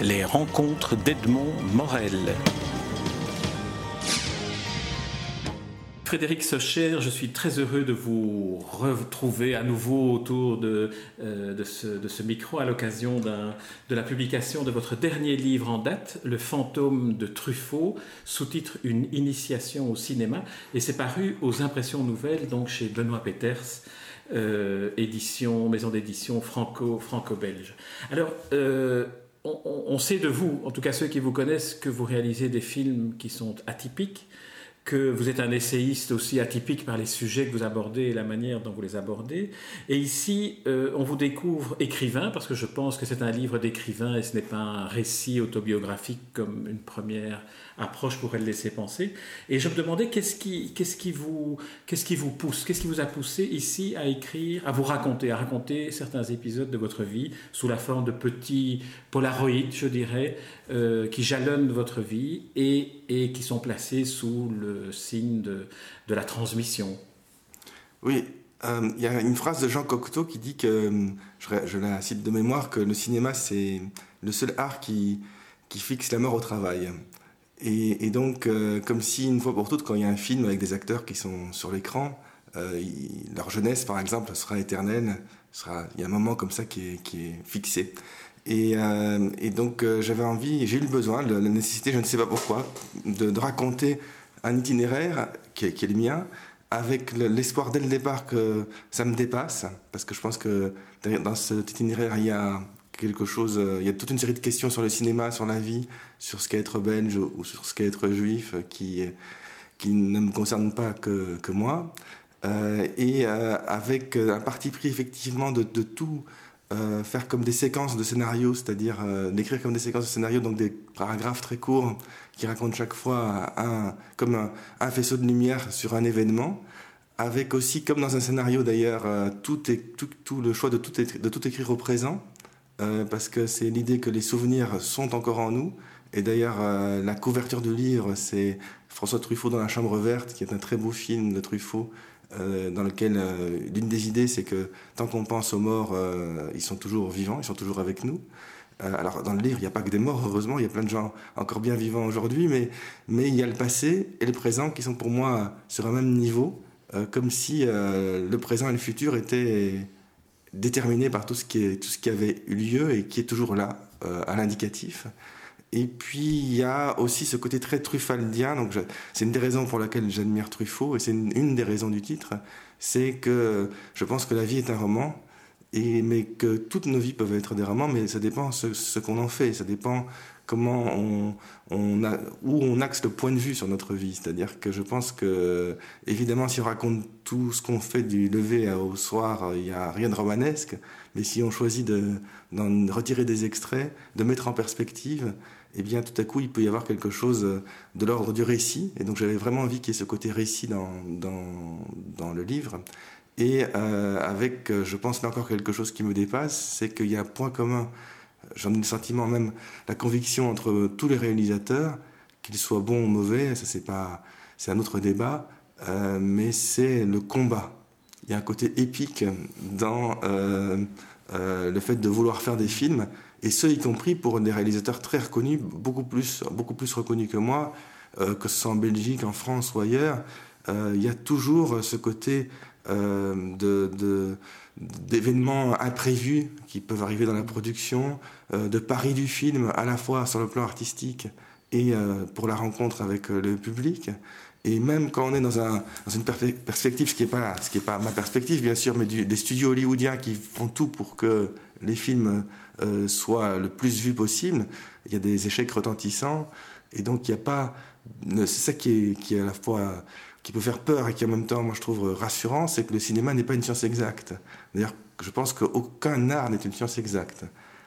Les rencontres d'Edmond Morel. Frédéric Socher, je suis très heureux de vous retrouver à nouveau autour de, euh, ce, micro à l'occasion de la publication de votre dernier livre en date, Le fantôme de Truffaut, sous-titre Une initiation au cinéma, et c'est paru aux impressions nouvelles, donc chez Benoît Peters. Euh, maison d'édition franco, franco-belge. Alors, euh, on, sait de vous, en tout cas ceux qui vous connaissent, que vous réalisez des films qui sont atypiques, que vous êtes un essayiste aussi atypique par les sujets que vous abordez et la manière dont vous les abordez. Et ici, euh, on vous découvre écrivain, parce que je pense que c'est un livre d'écrivain et ce n'est pas un récit autobiographique comme une première approche pourrait le laisser penser. Et je me demandais qu'est-ce qui, qu'est-ce qui, vous, qu'est-ce qui vous pousse, qu'est-ce qui vous a poussé ici à écrire, à vous raconter, à raconter certains épisodes de votre vie sous la forme de petits polaroïdes, je dirais, euh, qui jalonnent votre vie et, qui sont placés sous le signe de, la transmission. Oui, euh, il y a une phrase de Jean Cocteau qui dit que, je, je la cite de mémoire, que le cinéma c'est le seul art qui fixe la mort au travail. Et, donc, euh, comme si, une fois pour toutes, quand il y a un film avec des acteurs qui sont sur l'écran, euh, leur jeunesse, par exemple, sera éternelle. Il y a un moment comme ça qui est, fixé. Et, euh, donc, j'avais envie, j'ai eu le besoin, la nécessité, je ne sais pas pourquoi, de, raconter un itinéraire qui est le mien, avec l'espoir dès le départ que ça me dépasse, parce que je pense que dans cet itinéraire, il y a quelque chose. Euh, il y a toute une série de questions sur le cinéma, sur la vie, sur ce qu'est être belge ou sur ce qu'est être juif, euh, qui, qui ne me concernent pas que, que moi. Euh, et avec un parti pris effectivement de, de tout faire comme des séquences de scénarios, c'est-à-dire d'écrire comme des séquences de scénarios, donc des paragraphes très courts qui racontent chaque fois un, comme un, faisceau de lumière sur un événement, avec aussi, comme dans un scénario d'ailleurs, tout, tout, tout, le choix de tout, de tout écrire au présent, euh, parce que c'est l'idée que les souvenirs sont encore en nous. Et d'ailleurs, euh, la couverture du livre, c'est François Truffaut dans La Chambre Verte, qui est un très beau film de Truffaut, euh, dans lequel l'une des idées, c'est que tant qu'on pense aux morts, ils sont toujours vivants, ils sont toujours avec nous. alors, dans le livre, il n'y a pas que des morts, heureusement, il y a plein de gens encore bien vivants aujourd'hui, mais, mais il y a le passé et le présent qui sont pour moi sur un même niveau, comme si le présent et le futur étaient déterminé par tout ce, qui est, tout ce qui avait eu lieu et qui est toujours là, euh, à l'indicatif. Et puis il y a aussi ce côté très truffaldien, donc c'est une des raisons pour laquelle j'admire Truffaut, et c'est une, des raisons du titre, c'est que je pense que la vie est un roman, et, mais que toutes nos vies peuvent être des romans, mais ça dépend ce, ce qu'on en fait, ça dépend comment on, a, où on axe le point de vue sur notre vie. C'est-à-dire que je pense que, évidemment, si on raconte tout ce qu'on fait du lever au soir, il n'y a rien de romanesque. Mais si on choisit d'en retirer des extraits, de mettre en perspective, eh bien, tout à coup, il peut y avoir quelque chose de l'ordre du récit. Et donc, j'avais vraiment envie qu'il y ait ce côté récit dans le livre. Et euh, avec, je pense, là encore quelque chose qui me dépasse, c'est qu'il y a un point commun j'en ai le sentiment même, la conviction entre tous les réalisateurs, qu'ils soient bons ou mauvais, ça c'est pas, c'est un autre débat, euh, mais c'est le combat. Il y a un côté épique dans euh, euh, le fait de vouloir faire des films, et ce y compris pour des réalisateurs très reconnus, beaucoup plus, beaucoup plus reconnus que moi, que ce soit en Belgique, en France ou ailleurs. Il y a toujours ce côté de d'événements imprévus qui peuvent arriver dans la production, euh, de paris du film à la fois sur le plan artistique et euh, pour la rencontre avec euh, le public. Et même quand on est dans, un, dans une perspective, ce qui n'est pas, pas ma perspective bien sûr, mais des studios hollywoodiens qui font tout pour que les films soient le plus vus possible, il y a des échecs retentissants. Et donc il n'y a pas... C'est ça qui est, qui est à la fois qui peut faire peur et qui en même temps, moi je trouve rassurant, c'est que le cinéma n'est pas une science exacte. D'ailleurs, je pense qu'aucun art n'est une science exacte.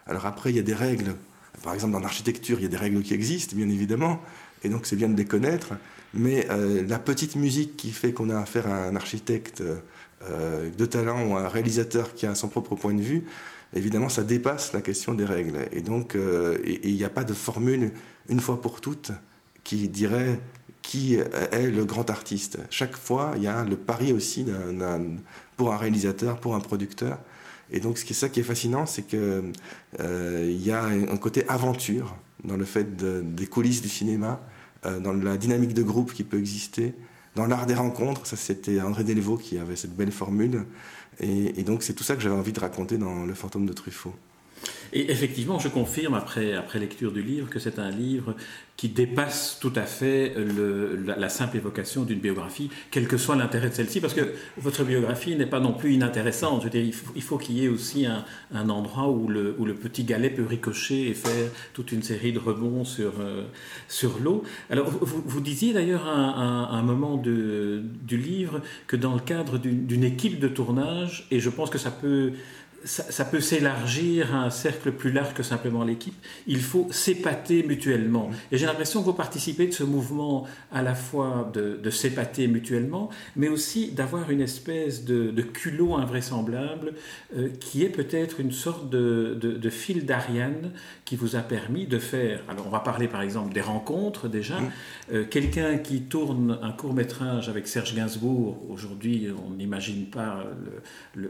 Alors après, il y a des règles. Par exemple, dans l'architecture, il y a des règles qui existent, bien évidemment, et donc c'est bien de les connaître. Mais euh, la petite musique qui fait qu'on a affaire à un architecte euh, de talent ou à un réalisateur qui a son propre point de vue, évidemment, ça dépasse la question des règles. Et donc, euh, il n'y a pas de formule une fois pour toutes qui dirait qui est le grand artiste. Chaque fois, il y a le pari aussi pour un réalisateur, pour un producteur. Et donc, ce qui est ça qui est fascinant, c'est que il y a un côté aventure dans le fait des coulisses du cinéma, dans la dynamique de groupe qui peut exister, dans l'art des rencontres. Ça, c'était André Delvaux qui avait cette belle formule. Et donc, c'est tout ça que j'avais envie de raconter dans Le fantôme de Truffaut. Et effectivement, je confirme après, lecture du livre que c'est un livre qui dépasse tout à fait la, simple évocation d'une biographie, quel que soit l'intérêt de celle-ci, parce que votre biographie n'est pas non plus inintéressante. Je veux dire, il faut, qu'il y ait aussi un, endroit où le, petit galet peut ricocher et faire toute une série de rebonds sur, euh, l'eau. Alors, vous, disiez d'ailleurs à, un moment du livre que dans le cadre d'une équipe de tournage, et je pense que ça peut ça, peut s'élargir à un cercle plus large que simplement l'équipe. Il faut s'épater mutuellement. Et j'ai l'impression que vous participez de ce mouvement à la fois de, s'épater mutuellement, mais aussi d'avoir une espèce de, culot invraisemblable euh, qui est peut-être une sorte de, fil d'Ariane qui vous a permis de faire. Alors on va parler par exemple des rencontres déjà. Euh, quelqu'un qui tourne un court métrage avec Serge Gainsbourg, aujourd'hui on n'imagine pas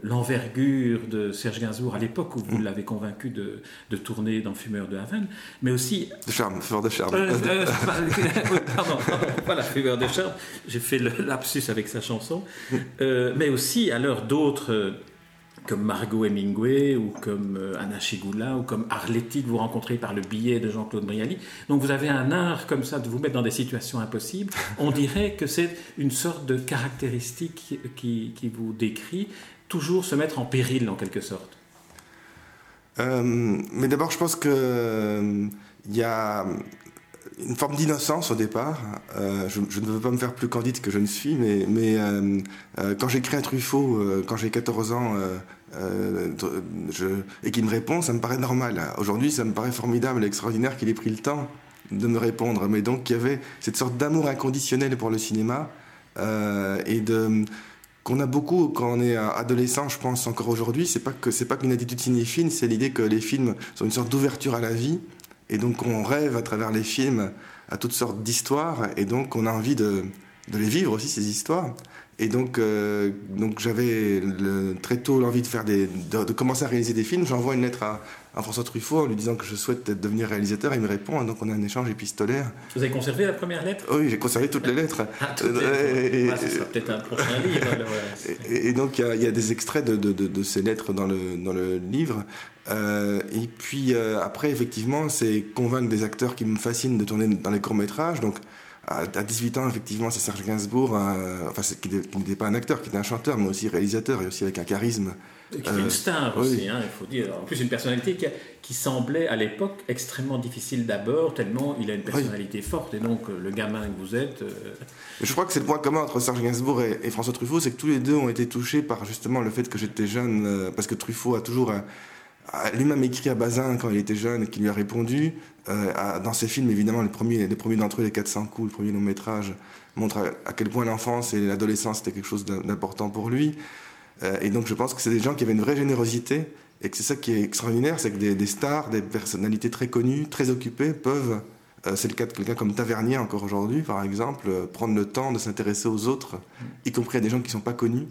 l'envergure de Serge Gainsbourg à l'époque où vous mm. l'avez convaincu de, de, tourner dans Fumeur de Havane, mais aussi... De charme, Fumeur de charme. Euh, euh, pardon, pas la Fumeur de charme, j'ai fait le lapsus avec sa chanson, euh, mais aussi alors d'autres comme Margot Hemingway ou comme Anna Chigula ou comme Arletty que vous rencontrez par le billet de Jean-Claude Brialy. Donc vous avez un art comme ça de vous mettre dans des situations impossibles. On dirait que c'est une sorte de caractéristique qui, qui vous décrit toujours se mettre en péril en quelque sorte euh, Mais d'abord, je pense qu'il euh, y a une forme d'innocence au départ. Euh, je, ne veux pas me faire plus candide que je ne suis, mais, mais quand j'écris un Truffaut, quand j'ai 14 ans, et qu'il me répond, ça me paraît normal. Aujourd'hui, ça me paraît formidable et extraordinaire qu'il ait pris le temps de me répondre. Mais donc, il y avait cette sorte d'amour inconditionnel pour le cinéma et de qu'on a beaucoup quand on est adolescent, je pense encore aujourd'hui, c'est pas que c'est pas qu'une attitude cinéphile, c'est l'idée que les films sont une sorte d'ouverture à la vie, et donc on rêve à travers les films à toutes sortes d'histoires, et donc on a envie de, de les vivre aussi ces histoires. Et donc, euh, donc j'avais très tôt l'envie de faire des, de, commencer à réaliser des films. J'envoie une lettre à, François Truffaut en lui disant que je souhaite devenir réalisateur. Il me répond, donc on a un échange épistolaire. Vous avez conservé la première lettre? Oui, j'ai conservé toutes les lettres. Ah, et, ah, sera peut-être un prochain livre. et, donc il y, a des extraits de, de, ces lettres dans le, dans le livre. Euh, et puis euh, après, effectivement, c'est convaincre des acteurs qui me fascinent de tourner dans les courts métrages. Donc à, 18 ans, effectivement, c'est Serge Gainsbourg, euh, enfin, qui, n'était pas un acteur, qui était un chanteur, mais aussi réalisateur et aussi avec un charisme. Qui était une star aussi, hein, il faut dire. En plus, une personnalité qui, semblait à l'époque extrêmement difficile d'abord, tellement il a une personnalité forte, et donc euh, le gamin que vous êtes. Euh, Je crois que c'est le point commun entre Serge Gainsbourg et, François Truffaut, c'est que tous les deux ont été touchés par justement le fait que j'étais jeune, parce que Truffaut a toujours lui-même écrit à Bazin quand il était jeune qui lui a répondu. Euh, dans ses films, évidemment, les premiers, les premiers d'entre eux, les 400 coups, le premier long métrage, montrent à, quel point l'enfance et l'adolescence étaient quelque chose d'important pour lui. Euh, et donc je pense que c'est des gens qui avaient une vraie générosité et que c'est ça qui est extraordinaire, c'est que des, stars, des personnalités très connues, très occupées, peuvent, euh, c'est le cas de quelqu'un comme Tavernier encore aujourd'hui, par exemple, prendre le temps de s'intéresser aux autres, y compris à des gens qui ne sont pas connus.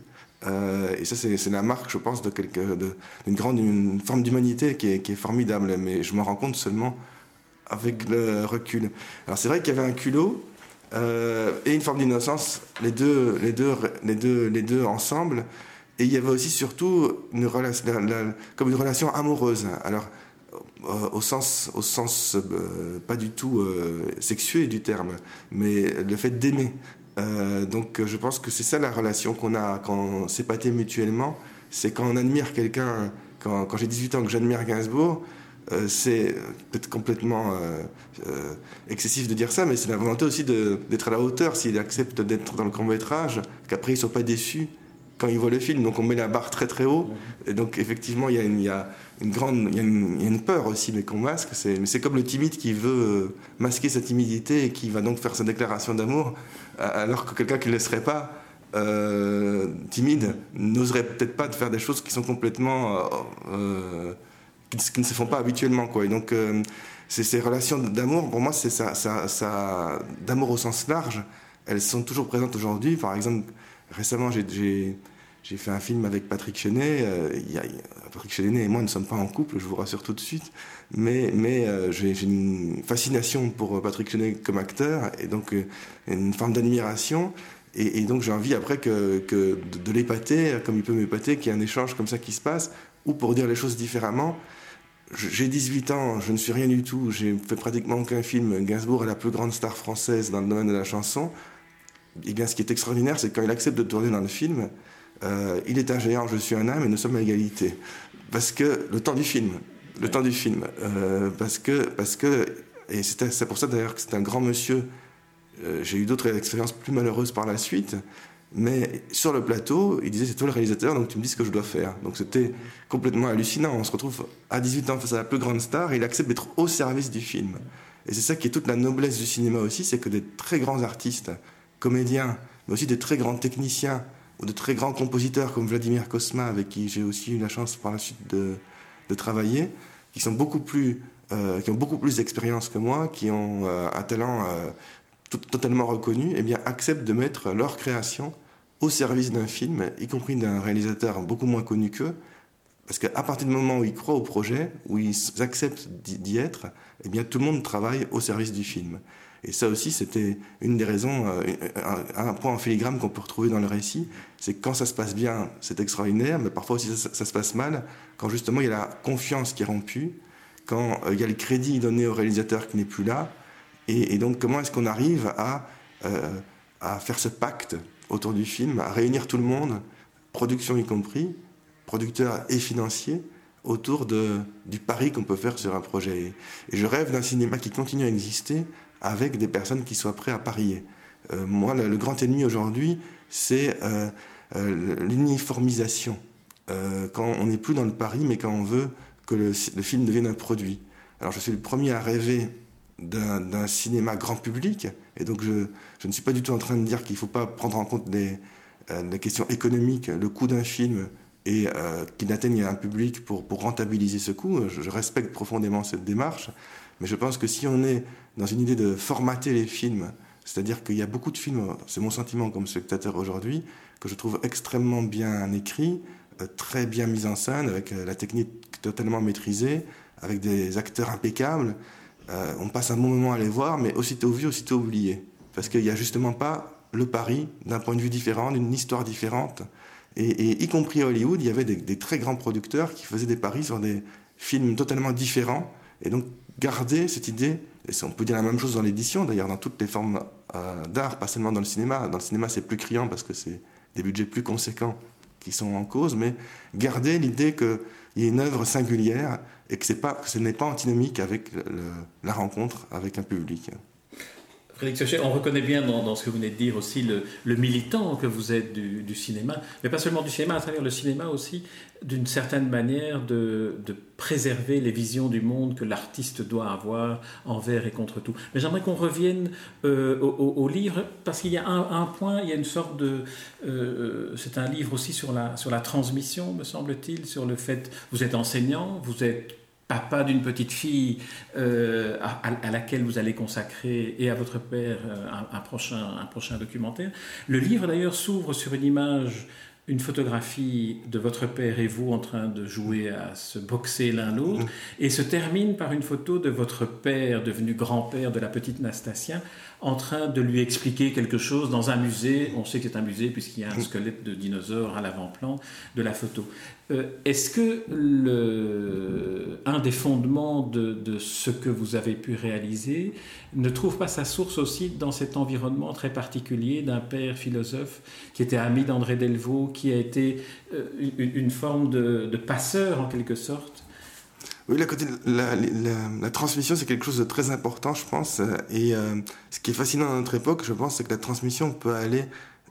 Euh, et ça, c'est la marque, je pense, d'une grande forme d'humanité qui est, formidable. Mais je m'en rends compte seulement avec le recul. Alors c'est vrai qu'il y avait un culot euh, et une forme d'innocence, les deux, ensemble. Et il y avait aussi surtout comme une relation amoureuse. Alors, euh, au sens, au sens pas du tout sexué du terme, mais le fait d'aimer. Euh, donc je pense que c'est ça la relation qu'on a quand on s'épatait mutuellement. C'est quand on admire quelqu'un, quand, quand j'ai 18 ans que j'admire Gainsbourg, euh, c'est peut-être complètement euh, excessif de dire ça, mais c'est la volonté aussi d'être à la hauteur s'il accepte d'être dans le court métrage, qu'après ils ne soient pas déçus quand ils voient le film. Donc on met la barre très très haut. Et donc effectivement, il y a une, il y a une grande, il y, a une, peur aussi, mais qu'on masque. Mais c'est comme le timide qui veut masquer sa timidité et qui va donc faire sa déclaration d'amour, alors que quelqu'un qui ne le serait pas. Euh, timide n'oserait peut-être pas de faire des choses qui sont complètement euh, euh, qui, ne se font pas habituellement quoi et donc ces relations d'amour pour moi c'est ça, ça, ça d'amour au sens large elles sont toujours présentes aujourd'hui par exemple récemment j'ai fait un film avec Patrick Chenet. Euh, Patrick Chenet et moi ne sommes pas en couple, je vous rassure tout de suite. Mais, euh, j'ai une fascination pour Patrick Chenet comme acteur et donc euh, une forme d'admiration. Et, donc j'ai envie après que, que de, l'épater, comme il peut m'épater, qu'il y ait un échange comme ça qui se passe, ou pour dire les choses différemment. J'ai 18 ans, je ne suis rien du tout, j'ai fait pratiquement aucun film. Gainsbourg est la plus grande star française dans le domaine de la chanson. Et eh bien ce qui est extraordinaire, c'est quand il accepte de tourner dans le film, euh, il est un géant, je suis un âme et nous sommes à égalité. Parce que le temps du film, le temps du film, euh, parce que, parce que, et c'est pour ça d'ailleurs que c'est un grand monsieur. Euh, j'ai eu d'autres expériences plus malheureuses par la suite, mais sur le plateau, il disait c'est toi le réalisateur, donc tu me dis ce que je dois faire. Donc c'était complètement hallucinant. On se retrouve à 18 ans face à la plus grande star et il accepte d'être au service du film. Et c'est ça qui est toute la noblesse du cinéma aussi, c'est que des très grands artistes, comédiens, mais aussi des très grands techniciens, ou de très grands compositeurs comme Vladimir Kosma, avec qui j'ai aussi eu la chance par la suite de, travailler, qui sont beaucoup plus, euh, qui ont beaucoup plus d'expérience que moi, qui ont euh, un talent euh, totalement reconnu, eh bien acceptent de mettre leur création au service d'un film, y compris d'un réalisateur beaucoup moins connu qu'eux, parce qu'à partir du moment où ils croient au projet, où ils acceptent d'y être, eh bien tout le monde travaille au service du film. Et ça aussi, c'était une des raisons, euh, un, point en filigrane qu'on peut retrouver dans le récit, c'est que quand ça se passe bien, c'est extraordinaire, mais parfois aussi ça, se passe mal, quand justement il y a la confiance qui est rompue, quand euh, il y a le crédit donné au réalisateur qui n'est plus là, et, donc comment est-ce qu'on arrive à, euh, à faire ce pacte autour du film, à réunir tout le monde, production y compris, producteurs et financiers, autour de, du pari qu'on peut faire sur un projet. Et je rêve d'un cinéma qui continue à exister avec des personnes qui soient prêtes à parier. Euh, moi, le, grand ennemi aujourd'hui, c'est euh, euh, l'uniformisation. quand on n'est plus dans le pari, mais quand on veut que le, film devienne un produit. Alors je suis le premier à rêver d'un cinéma grand public, et donc je, je, ne suis pas du tout en train de dire qu'il ne faut pas prendre en compte des, des questions économiques, le coût d'un film, et qu'il atteigne un public pour, pour rentabiliser ce coût. je respecte profondément cette démarche, mais je pense que si on est dans une idée de formater les films, c'est-à-dire qu'il y a beaucoup de films, c'est mon sentiment comme spectateur aujourd'hui, que je trouve extrêmement bien écrits, euh, très bien mis en scène, avec euh, la technique totalement maîtrisée, avec des acteurs impeccables. Euh, on passe un bon moment à les voir, mais aussitôt vu, aussitôt oublié. Parce qu'il n'y a justement pas le pari d'un point de vue différent, d'une histoire différente. Et, y compris à Hollywood, il y avait des, très grands producteurs qui faisaient des paris sur des films totalement différents. Et donc, garder cette idée, et on peut dire la même chose dans l'édition, d'ailleurs dans toutes les formes euh, d'art, pas seulement dans le cinéma. Dans le cinéma, c'est plus criant parce que c'est des budgets plus conséquents qui sont en cause, mais garder l'idée qu'il y ait une œuvre singulière et que, ce n'est pas antinomique avec la rencontre avec un public. On reconnaît bien dans, ce que vous venez de dire aussi le, militant que vous êtes du, cinéma, mais pas seulement du cinéma, à travers le cinéma aussi, d'une certaine manière de, préserver les visions du monde que l'artiste doit avoir envers et contre tout. Mais j'aimerais qu'on revienne euh, au, livre, parce qu'il y a un, point, il y a une sorte de... Euh, c'est un livre aussi sur la, sur la transmission, me semble-t-il, sur le fait, vous êtes enseignant, vous êtes papa d'une petite fille euh, à, laquelle vous allez consacrer et à votre père euh, un, prochain, un prochain documentaire. Le livre d'ailleurs s'ouvre sur une image, une photographie de votre père et vous en train de jouer à se boxer l'un l'autre mmh. et se termine par une photo de votre père devenu grand-père de la petite Nastasia en train de lui expliquer quelque chose dans un musée. On sait que c'est un musée puisqu'il y a un squelette de dinosaure à l'avant-plan de la photo. Euh, est-ce que un des fondements de, ce que vous avez pu réaliser ne trouve pas sa source aussi dans cet environnement très particulier d'un père philosophe qui était ami d'André Delvaux, qui a été euh, une, forme de passeur en quelque sorte oui, la, la, transmission, c'est quelque chose de très important, je pense. Et euh, ce qui est fascinant dans notre époque, je pense, c'est que la transmission peut aller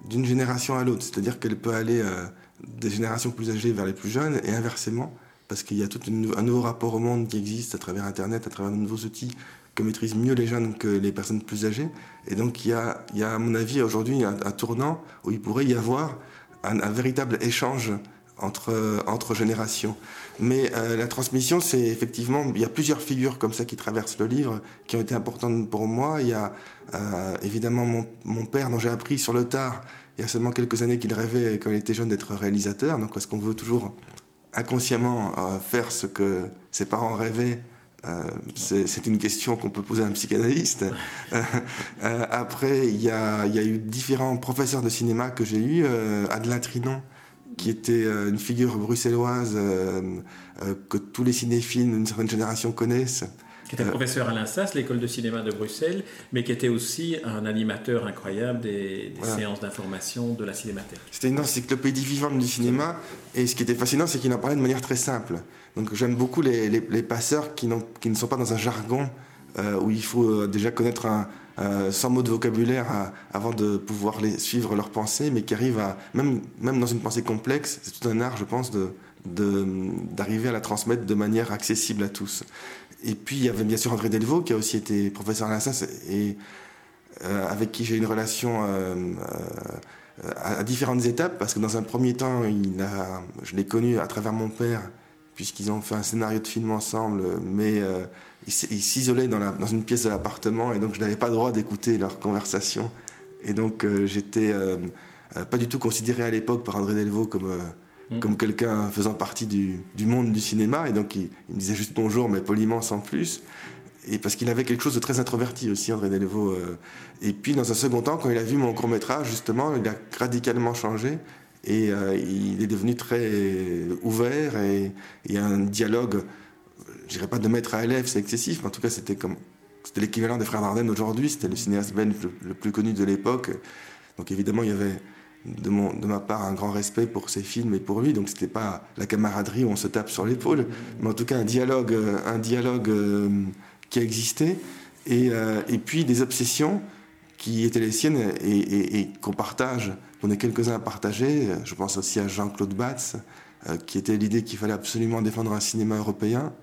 d'une génération à l'autre. C'est-à-dire qu'elle peut aller euh, des générations plus âgées vers les plus jeunes et inversement, parce qu'il y a tout un nouveau rapport au monde qui existe à travers Internet, à travers de nouveaux outils que maîtrisent mieux les jeunes que les personnes plus âgées. Et donc, il y a, il y a à mon avis, aujourd'hui, un, tournant où il pourrait y avoir un véritable échange entre, entre générations. Mais euh, la transmission, c'est effectivement, il y a plusieurs figures comme ça qui traversent le livre, qui ont été importantes pour moi. Il y a euh, évidemment mon, mon, père dont j'ai appris sur le tard il y a seulement quelques années qu'il rêvait, quand il était jeune, d'être réalisateur. Donc, est-ce qu'on veut toujours inconsciemment faire ce que ses parents rêvaient c'est une question qu'on peut poser à un psychanalyste. après, il y, a, il y, a, eu différents professeurs de cinéma que j'ai eus. Adeline Trinon, qui était une figure bruxelloise que tous les cinéphiles d'une certaine génération connaissent, qui était professeur à l'INSAS, l'école de cinéma de Bruxelles, mais qui était aussi un animateur incroyable des, séances d'information de la cinémathèque. C'était une encyclopédie vivante du cinéma, et ce qui était fascinant, c'est qu'il en parlait de manière très simple. Donc j'aime beaucoup les, les, passeurs qui, qui, ne sont pas dans un jargon euh, où il faut euh, déjà connaître un, 100 mots de vocabulaire avant de pouvoir les suivre leurs pensées, mais qui arrivent à, même, même dans une pensée complexe, c'est tout un art, je pense, de, d'arriver à la transmettre de manière accessible à tous. Et puis il y avait bien sûr André Delvaux qui a aussi été professeur à l'INSAS et euh, avec qui j'ai une relation euh, euh, à, différentes étapes parce que dans un premier temps, il a, je l'ai connu à travers mon père puisqu'ils ont fait un scénario de film ensemble, mais il s'isolait dans, dans, une pièce de l'appartement et donc je n'avais pas le droit d'écouter leur conversation. Et donc j'étais pas du tout considéré à l'époque par André Delvaux comme Mm. comme quelqu'un faisant partie du, monde du cinéma. Et donc, il, me disait juste bonjour, mais poliment, sans plus. Et parce qu'il avait quelque chose de très introverti aussi, André Delvaux. Euh. Et puis, dans un second temps, quand il a vu mon court-métrage, justement, il a radicalement changé. Et euh, il est devenu très ouvert. Et il y a un dialogue, je dirais pas de maître à élève, c'est excessif, mais en tout cas, c'était l'équivalent des Frères Dardenne aujourd'hui, c'était le cinéaste belge le plus connu de l'époque. Donc évidemment, il y avait de, ma part un grand respect pour ses films et pour lui. Donc c'était pas la camaraderie où on se tape sur l'épaule, mais en tout cas un dialogue, euh, euh, qui a existé. Et, euh, et, puis des obsessions qui étaient les siennes et, et, qu'on partage, qu'on est quelques-uns à partager. Je pense aussi à Jean-Claude Batz, qui était l'idée qu'il fallait absolument défendre un cinéma européen.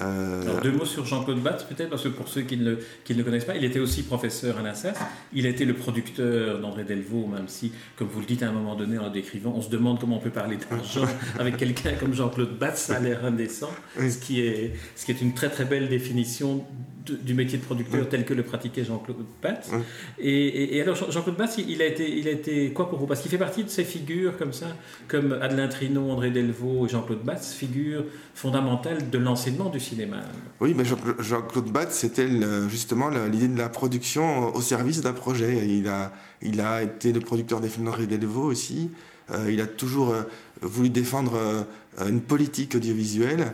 Euh, Alors, deux mots sur Jean-Claude Batz, peut-être, parce que pour ceux qui ne, le, qui ne, le, connaissent pas, il était aussi professeur à l'INSAS. Il a été le producteur d'André Delvaux, même si, comme vous le dites à un moment donné en le décrivant, on se demande comment on peut parler d'argent avec quelqu'un comme Jean-Claude Batz, ça a l'air indécent, ce, qui est, ce qui est une très très belle définition du métier de producteur tel que le pratiquait Jean-Claude Batz. Et, alors, Jean-Claude Batz, il a, été, il a été quoi pour vous? Parce qu'il fait partie de ces figures comme ça, comme Adeline Trinon, André Delvaux et Jean-Claude Batz, figures fondamentales de l'enseignement du cinéma. Oui, mais Jean-Claude Batz, c'était justement l'idée de la production au service d'un projet. Il a, il a été le producteur des films d'André Delvaux aussi. Euh, il a toujours euh, voulu défendre euh, une politique audiovisuelle.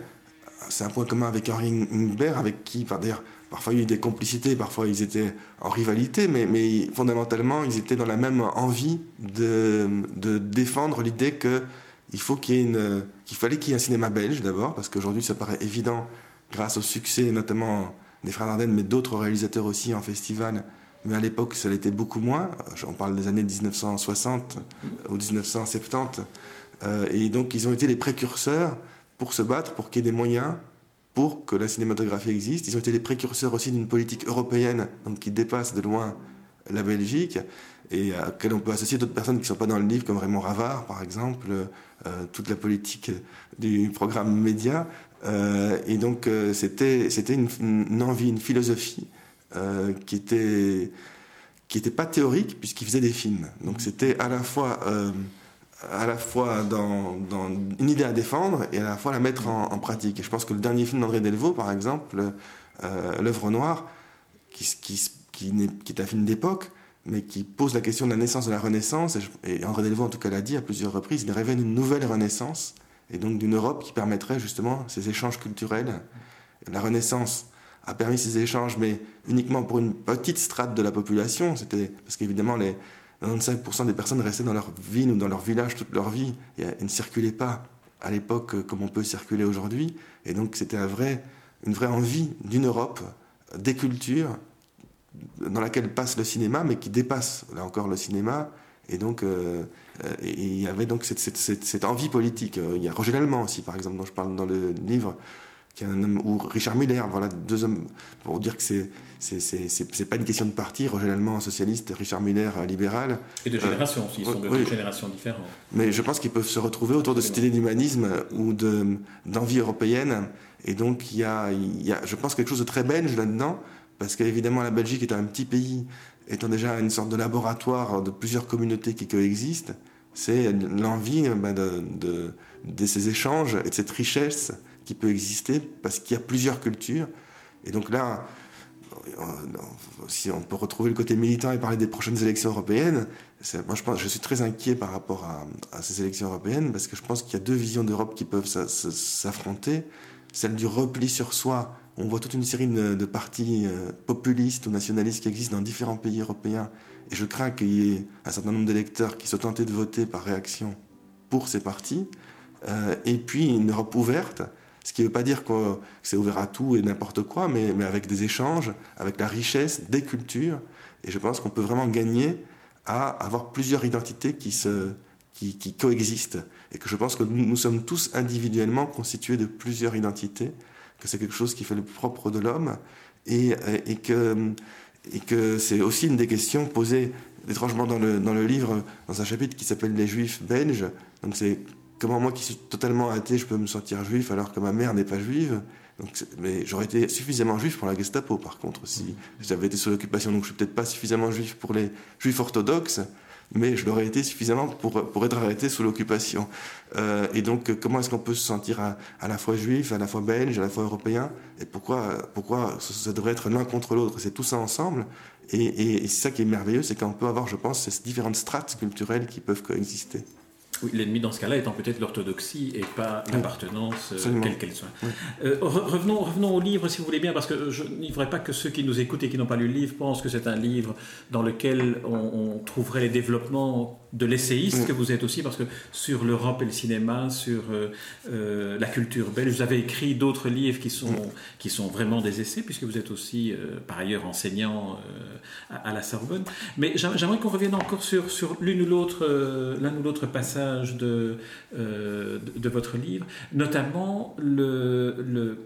C'est un point commun avec Henri Ingber, avec qui, d'ailleurs, Parfois, il y a eu des complicités, parfois, ils étaient en rivalité, mais, fondamentalement, ils étaient dans la même envie de, défendre l'idée qu'il fallait qu'il y ait un cinéma belge d'abord, parce qu'aujourd'hui, ça paraît évident, grâce au succès notamment des Frères Dardenne, mais d'autres réalisateurs aussi en festival. Mais à l'époque, ça l'était beaucoup moins. On parle des années 1960 ou 1970. Euh, et donc, ils ont été les précurseurs pour se battre, pour qu'il y ait des moyens pour que la cinématographie existe. Ils ont été les précurseurs aussi d'une politique européenne qui dépasse de loin la Belgique et à laquelle on peut associer d'autres personnes qui ne sont pas dans le livre, comme Raymond Ravard, par exemple, euh, toute la politique du programme média. Euh, et donc, euh, c'était, c'était une, envie, une philosophie qui était qui n'était pas théorique puisqu'il faisait des films. Donc, c'était à la fois à la fois dans, une idée à défendre et à la fois la mettre en, pratique. Et je pense que le dernier film d'André Delvaux, par exemple, euh, L'œuvre noire, qui, est, un film d'époque, mais qui pose la question de la naissance de la Renaissance, et, André Delvaux en tout cas l'a dit à plusieurs reprises, il révèle une nouvelle Renaissance, et donc d'une Europe qui permettrait justement ces échanges culturels. La Renaissance a permis ces échanges, mais uniquement pour une petite strate de la population, c'était parce qu'évidemment les 95% des personnes restaient dans leur ville ou dans leur village toute leur vie et, ne circulaient pas à l'époque euh, comme on peut circuler aujourd'hui. Et donc c'était une vraie envie d'une Europe, euh, des cultures, dans laquelle passe le cinéma, mais qui dépasse là encore le cinéma. Et donc euh, il y avait donc cette, cette, cette, envie politique. Il y a Roger Lallemand aussi, par exemple, dont je parle dans le livre, ou Richard Muller, voilà, deux hommes, pour dire que c'est c'est pas une question de parti, Roger Lallemand socialiste, Richard Muller libéral. Et de génération aussi, ils sont de deux générations différentes. Mais je pense qu'ils peuvent se retrouver autour de cette idée d'humanisme ou d'envie européenne. Et donc il y, a, y a, je pense, quelque chose de très belge là-dedans, parce qu'évidemment la Belgique est un petit pays étant déjà une sorte de laboratoire de plusieurs communautés qui coexistent, c'est l'envie ben, de, de, ces échanges et de cette richesse qui peut exister parce qu'il y a plusieurs cultures. Et donc là, si on peut retrouver le côté militant et parler des prochaines élections européennes, moi je, pense, je suis très inquiet par rapport à, ces élections européennes parce que je pense qu'il y a deux visions d'Europe qui peuvent s'affronter. Celle du repli sur soi. On voit toute une série de, partis euh, populistes ou nationalistes qui existent dans différents pays européens. Et je crains qu'il y ait un certain nombre d'électeurs qui soient tentés de voter par réaction pour ces partis. Euh, et puis une Europe ouverte ce qui ne veut pas dire que c'est ouvert à tout et n'importe quoi, mais, avec des échanges, avec la richesse des cultures. Et je pense qu'on peut vraiment gagner à avoir plusieurs identités qui, coexistent. Et que je pense que nous, sommes tous individuellement constitués de plusieurs identités, que c'est quelque chose qui fait le propre de l'homme, et, et, que, et que c'est aussi une des questions posées étrangement dans le, dans le livre, dans un chapitre qui s'appelle Les Juifs belges. Donc c'est comment moi qui suis totalement athée, je peux me sentir juif alors que ma mère n'est pas juive donc, mais j'aurais été suffisamment juif pour la Gestapo, par contre, si j'avais été sous l'occupation. Donc, je suis peut-être pas suffisamment juif pour les juifs orthodoxes, mais je l'aurais été suffisamment pour, pour être arrêté sous l'occupation. Euh, et donc, comment est-ce qu'on peut se sentir à, la fois juif, à la fois belge, à la fois européen? Et pourquoi, pourquoi ça, devrait être l'un contre l'autre? C'est tout ça ensemble. Et, et, et c'est ça qui est merveilleux, c'est qu'on peut avoir, je pense, ces différentes strates culturelles qui peuvent coexister. Oui, l'ennemi dans ce cas-là étant peut-être l'orthodoxie et pas l'appartenance, euh, quelle qu'elle soit. Euh, revenons, revenons au livre, si vous voulez bien, parce que je n'y voudrais pas que ceux qui nous écoutent et qui n'ont pas lu le livre pensent que c'est un livre dans lequel on, trouverait les développements de l'essayiste que vous êtes aussi, parce que sur l'Europe et le cinéma, sur euh, la culture belge, vous avez écrit d'autres livres qui sont, qui sont vraiment des essais, puisque vous êtes aussi par ailleurs enseignant à, la Sorbonne. Mais j'aimerais qu'on revienne encore sur, sur l'une ou l'autre, l'un ou l'autre passage euh, de, de, votre livre, notamment le, le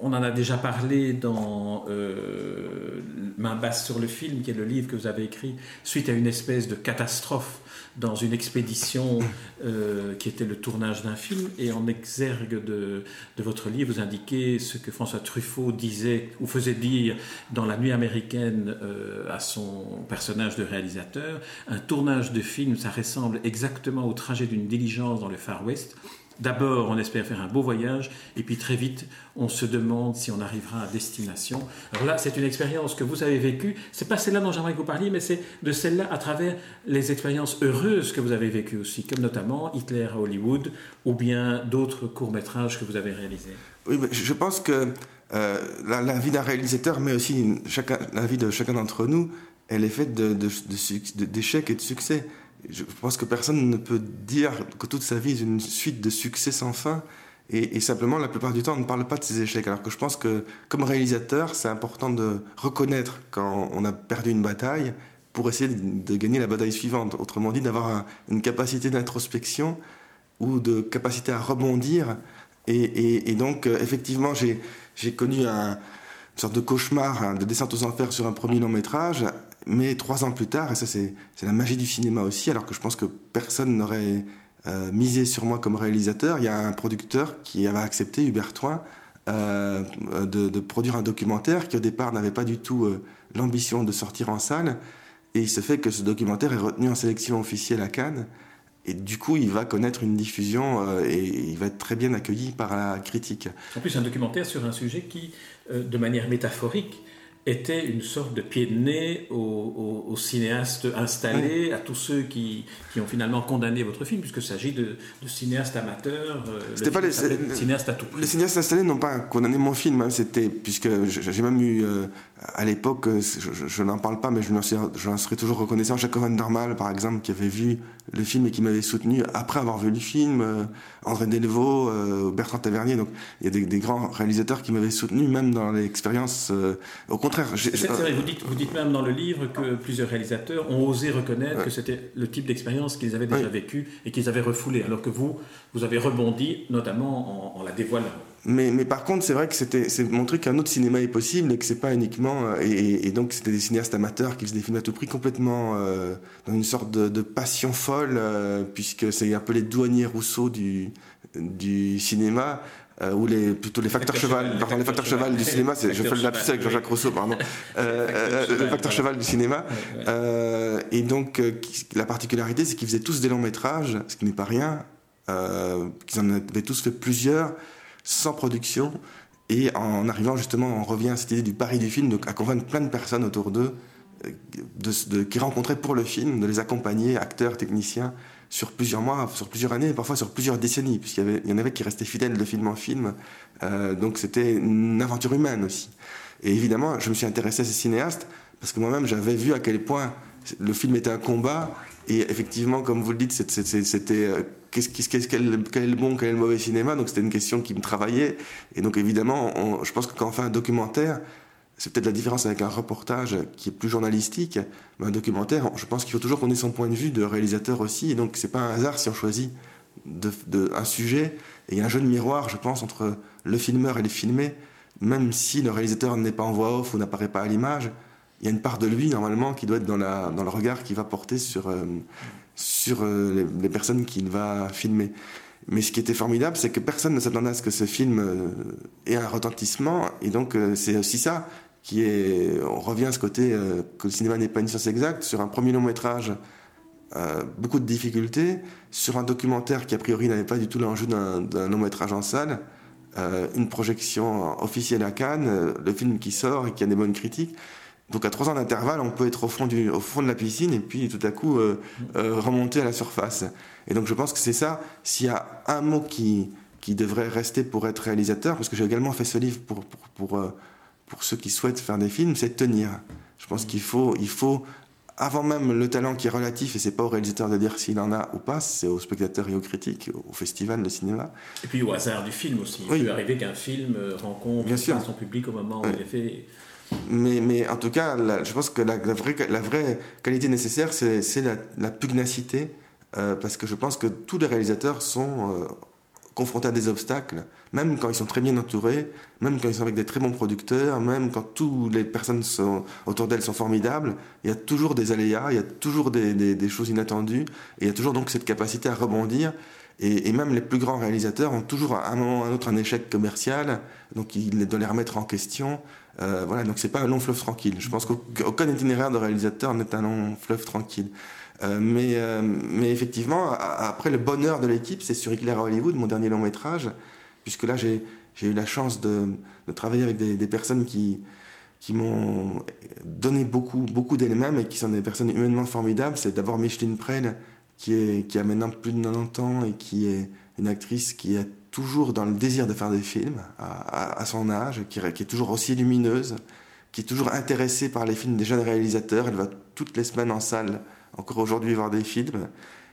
on en a déjà parlé dans euh, Main basse sur le film, qui est le livre que vous avez écrit suite à une espèce de catastrophe dans une expédition euh, qui était le tournage d'un film. Et en exergue de, votre livre, vous indiquez ce que François Truffaut disait ou faisait dire dans La Nuit américaine euh, à son personnage de réalisateur. Un tournage de film, ça ressemble exactement au trajet d'une diligence dans le Far West. D'abord, on espère faire un beau voyage, et puis très vite, on se demande si on arrivera à destination. Alors là, c'est une expérience que vous avez vécue. C'est pas celle-là dont j'aimerais que vous parliez, mais c'est de celle-là à travers les expériences heureuses que vous avez vécues aussi, comme notamment Hitler à Hollywood, ou bien d'autres courts-métrages que vous avez réalisés. Oui, je pense que euh, la, vie d'un réalisateur, mais aussi la vie de chacun d'entre nous, elle est faite d'échecs et de succès je pense que personne ne peut dire que toute sa vie est une suite de succès sans fin. Et, simplement, la plupart du temps, on ne parle pas de ces échecs. Alors que je pense que, comme réalisateur, c'est important de reconnaître quand on a perdu une bataille pour essayer de, gagner la bataille suivante. Autrement dit, d'avoir une capacité d'introspection ou de capacité à rebondir. Et, donc, euh, effectivement, j'ai connu un, une sorte de cauchemar hein, de descente aux enfers sur un premier long métrage mais trois ans plus tard, et ça c'est la magie du cinéma aussi, alors que je pense que personne n'aurait euh, misé sur moi comme réalisateur, il y a un producteur qui avait accepté, Hubert Toin, euh, de, produire un documentaire qui au départ n'avait pas du tout euh, l'ambition de sortir en salle. Et il se fait que ce documentaire est retenu en sélection officielle à Cannes. Et du coup, il va connaître une diffusion et il va être très bien accueilli par la critique. En plus, un documentaire sur un sujet qui, de manière métaphorique, était une sorte de pied de nez aux, cinéastes installés, à tous ceux qui, qui, ont finalement condamné votre film, puisque s'agit de, de, cinéastes amateurs. Euh, c'était pas les cinéastes à tout Les cinéastes installés n'ont pas condamné mon film, hein, c'était puisque j'ai même eu euh, à l'époque, euh, je, n'en parle pas, mais je j'en serais toujours reconnaissant. Jacques Van Normal, par exemple, qui avait vu le film et qui m'avait soutenu après avoir vu le film, euh, André Delvaux, euh, Bertrand Tavernier. Donc, il y a des, grands réalisateurs qui m'avaient soutenu, même dans l'expérience. au contraire. Vous dites, vous dites même dans le livre que plusieurs réalisateurs ont osé reconnaître que c'était le type d'expérience qu'ils avaient déjà vécu et qu'ils avaient refoulé, alors que vous, vous avez rebondi, notamment en, en la dévoilant. Mais, mais par contre, c'est vrai que c'était, c'est montrer qu'un autre cinéma est possible et que c'est pas uniquement, euh, et, et, donc c'était des cinéastes amateurs qui faisaient des films à tout prix complètement euh, dans une sorte de, de passion folle, euh, puisque c'est un peu les douaniers Rousseau du, du cinéma, euh, ou les, plutôt les facteurs cheval, pardon, les facteurs cheval du cinéma, je fais le lapsus avec Jean-Jacques Rousseau, pardon, euh, euh, le facteur cheval du cinéma. et donc, la particularité, c'est qu'ils faisaient tous des longs métrages, ce qui n'est pas rien, qu'ils en avaient tous fait plusieurs, sans production, et en arrivant justement, on revient à cette idée du pari du film, donc à convaincre plein de personnes autour d'eux, de, qui rencontraient pour le film, de les accompagner, acteurs, techniciens, sur plusieurs mois, sur plusieurs années, parfois sur plusieurs décennies, puisqu'il y, y en avait qui restaient fidèles de film en film. Euh, donc c'était une aventure humaine aussi. Et évidemment, je me suis intéressé à ces cinéastes parce que moi-même j'avais vu à quel point le film était un combat. Et effectivement, comme vous le dites, c'était euh, qu'est-ce, qu'est-ce, quel, est le bon, quel est le mauvais cinéma? Donc c'était une question qui me travaillait. Et donc évidemment, je pense que quand on fait un documentaire, c'est peut-être la différence avec un reportage qui est plus journalistique, mais un documentaire, je pense qu'il faut toujours qu'on ait son point de vue de réalisateur aussi, et donc c'est pas un hasard si on choisit de, un sujet, et il y a un jeu de miroir, je pense, entre le filmeur et le filmé, même si le réalisateur n'est pas en voix off ou n'apparaît pas à l'image, il y a une part de lui, normalement, qui doit être dans, le regard qu'il va porter sur, euh, euh, les, personnes qu'il va filmer. Mais ce qui était formidable, c'est que personne ne s'attendait à ce que ce film euh, ait un retentissement. Et donc, c'est aussi ça qui est, on revient à ce côté que le cinéma n'est pas une science exacte, sur un premier long métrage, beaucoup de difficultés, sur un documentaire qui a priori n'avait pas du tout l'enjeu d'un long métrage en salle, une projection officielle à Cannes, le film qui sort et qui a des bonnes critiques. Donc à trois ans d'intervalle, on peut être au fond, du, au fond de la piscine et puis tout à coup remonter à la surface. Et donc je pense que c'est ça, s'il y a un mot qui, qui devrait rester pour être réalisateur, parce que j'ai également fait ce livre pour, pour, pour pour ceux qui souhaitent faire des films, c'est tenir. Je pense qu'il faut, il faut, avant même le talent qui est relatif, et c'est pas au réalisateur de dire s'il en a ou pas, c'est aux spectateurs et aux critiques, au festival de cinéma. Et puis au hasard du film aussi. Il peut arriver qu'un film rencontre Bien son public au moment où il est fait. Mais, mais en tout cas, je pense que la, vraie, la vraie qualité nécessaire, c'est la, la, pugnacité, euh, parce que je pense que tous les réalisateurs sont euh, confrontés à des obstacles, même quand ils sont très bien entourés, même quand ils sont avec des très bons producteurs, même quand toutes les personnes autour d'elles sont formidables, il y a toujours des aléas, il y a toujours des, des, choses inattendues, et il y a toujours donc cette capacité à rebondir. Et, et, même les plus grands réalisateurs ont toujours à un moment ou à un autre un échec commercial, donc il doit les remettre en question. Euh, voilà, donc c'est pas un long fleuve tranquille. Je pense qu'aucun itinéraire de réalisateur n'est un long fleuve tranquille. Euh, mais, euh, mais effectivement, après le bonheur de l'équipe, c'est sur Éclair à Hollywood, mon dernier long métrage, puisque là j'ai eu la chance de, travailler avec des, personnes qui, m'ont donné beaucoup, beaucoup d'elles-mêmes et qui sont des personnes humainement formidables. C'est d'abord Micheline Prel, qui, qui a maintenant plus de 90 ans et qui est une actrice qui est toujours dans le désir de faire des films à, son âge, qui, est toujours aussi lumineuse, qui est toujours intéressée par les films des jeunes réalisateurs. Elle va toutes les semaines en salle encore aujourd'hui voir des films.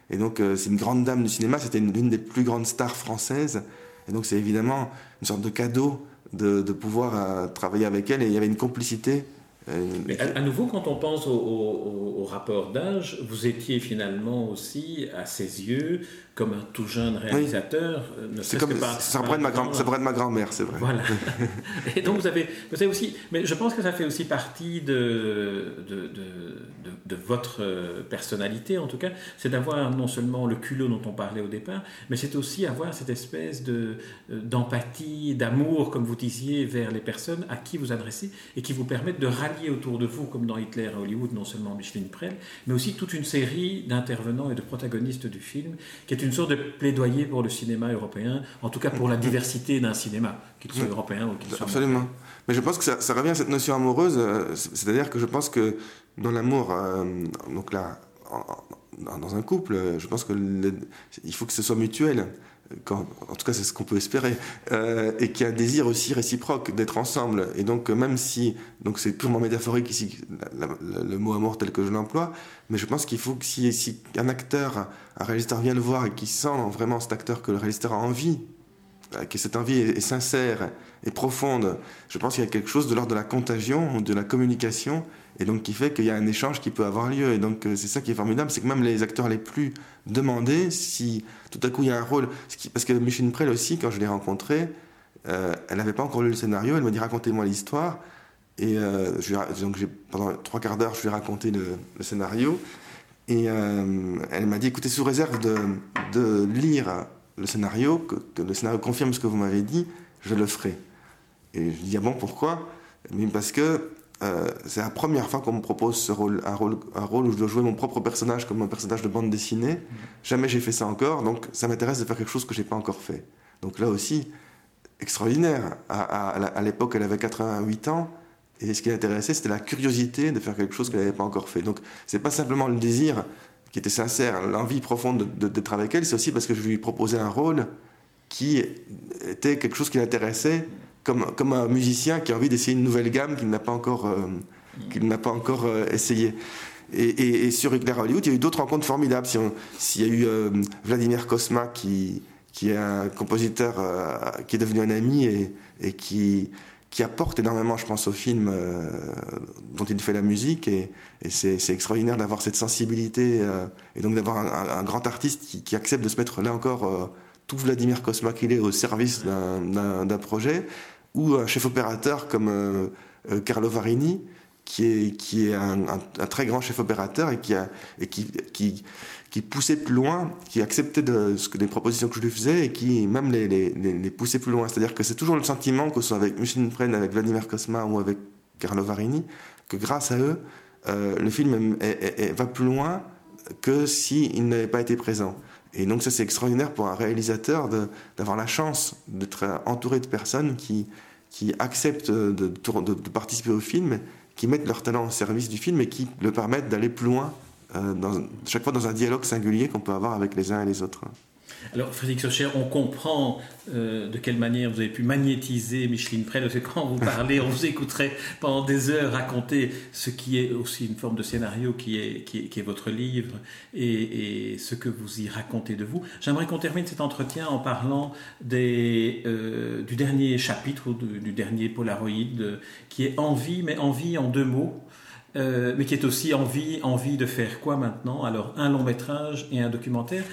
Et donc, euh, c'est une grande dame du cinéma, c'était l'une des plus grandes stars françaises. Et donc, c'est évidemment une sorte de cadeau de, pouvoir euh, travailler avec elle. Et il y avait une complicité Mais à, nouveau, quand on pense au, rapport d'âge, vous étiez finalement aussi, à ses yeux, comme un tout jeune réalisateur. C'est comme, ça, être ma grand, ça être ma grand-mère, c'est vrai. Voilà. Et donc vous avez, vous avez aussi, mais je pense que ça fait aussi partie de, de, de, de votre personnalité, en tout cas, c'est d'avoir non seulement le culot dont on parlait au départ, mais c'est aussi avoir cette espèce de, d'empathie, d'amour, comme vous disiez, vers les personnes à qui vous adressez et qui vous permettent de rallier autour de vous, comme dans Hitler à Hollywood, non seulement Micheline Prel, mais aussi toute une série d'intervenants et de protagonistes du film, qui est une sorte de plaidoyer pour le cinéma européen, en tout cas pour la diversité d'un cinéma, qu'il soit européen ou qu'il soit. Absolument. Mais je pense que ça, revient à cette notion amoureuse, euh, c'est-à-dire que je pense que dans l'amour, euh, donc là, dans un couple, je pense que il faut que ce soit mutuel en tout cas c'est ce qu'on peut espérer, euh, et qui a un désir aussi réciproque d'être ensemble. Et donc même si, donc c'est purement métaphorique ici, le mot amour tel que je l'emploie, mais je pense qu'il faut que si, si, un acteur, un réalisateur vient le voir et qu'il sent vraiment cet acteur que le réalisateur a envie, que cette envie est, sincère et profonde, je pense qu'il y a quelque chose de l'ordre de la contagion, de la communication, et donc qui fait qu'il y a un échange qui peut avoir lieu. Et donc euh, c'est ça qui est formidable, c'est que même les acteurs les plus demandés, si tout à coup il y a un rôle, parce que Micheline Prel aussi, quand je l'ai rencontrée, euh, elle n'avait pas encore lu le scénario, elle m'a dit racontez-moi l'histoire. Et euh, donc pendant trois quarts d'heure, je lui ai raconté le, scénario. Et elle m'a dit écoutez, sous réserve de lire le scénario, que, le scénario confirme ce que vous m'avez dit, je le ferai. Et je dis, ah bon, pourquoi? Mais parce que euh, c'est la première fois qu'on me propose ce rôle, un, rôle, un rôle où je dois jouer mon propre personnage comme un personnage de bande dessinée. Jamais j'ai fait ça encore, donc ça m'intéresse de faire quelque chose que j'ai pas encore fait. Donc là aussi, extraordinaire. À, à, l'époque, elle avait 88 ans, et ce qui l'intéressait, c'était la curiosité de faire quelque chose qu'elle n'avait pas encore fait. Donc c'est pas simplement le désir qui était sincère, l'envie profonde d'être avec elle, c'est aussi parce que je lui proposais un rôle qui était quelque chose qui l'intéressait comme, comme un musicien qui a envie d'essayer une nouvelle gamme qu'il n'a pas encore, euh, qu'il n'a pas encore euh, essayé. Et, sur Éclair Hollywood, il y a eu d'autres rencontres formidables. S'il y a eu euh, Vladimir Kosma, qui, qui est un compositeur qui est devenu un ami et, qui, qui apporte énormément, je pense, au film dont il fait la musique. Et, c'est extraordinaire d'avoir cette sensibilité et donc d'avoir un, grand artiste qui, accepte de se mettre là encore tout Vladimir Kosma qu'il est au service d'un projet ou un chef opérateur comme euh, euh, Carlo Varini, qui est, qui est un, très grand chef opérateur et qui, a, qui, qui poussait plus loin, qui acceptait de, ce que, les propositions que je lui faisais et qui même les, les, plus loin. C'est-à-dire que c'est toujours le sentiment, que ce soit avec Micheline Prenne, avec Vladimir Kosma ou avec Carlo Varini, que grâce à eux, euh, le film va plus loin que s'il n'avait pas été présent. Et donc ça c'est extraordinaire pour un réalisateur d'avoir la chance d'être entouré de personnes qui, qui acceptent de, de, participer au film, qui mettent leur talent au service du film et qui le permettent d'aller plus loin, dans, chaque fois dans un dialogue singulier qu'on peut avoir avec les uns et les autres. Alors, Frédéric Socher, on comprend euh, de quelle manière vous avez pu magnétiser Micheline Prel, parce que quand vous parlez, on vous écouterait pendant des heures raconter ce qui est aussi une forme de scénario qui est, votre livre et, ce que vous y racontez de vous. J'aimerais qu'on termine cet entretien en parlant euh, du dernier chapitre, ou du, dernier Polaroid, qui est Envie, mais Envie en deux mots. Euh, mais qui est aussi envie, envie de faire quoi maintenant? Alors un long métrage et un documentaire.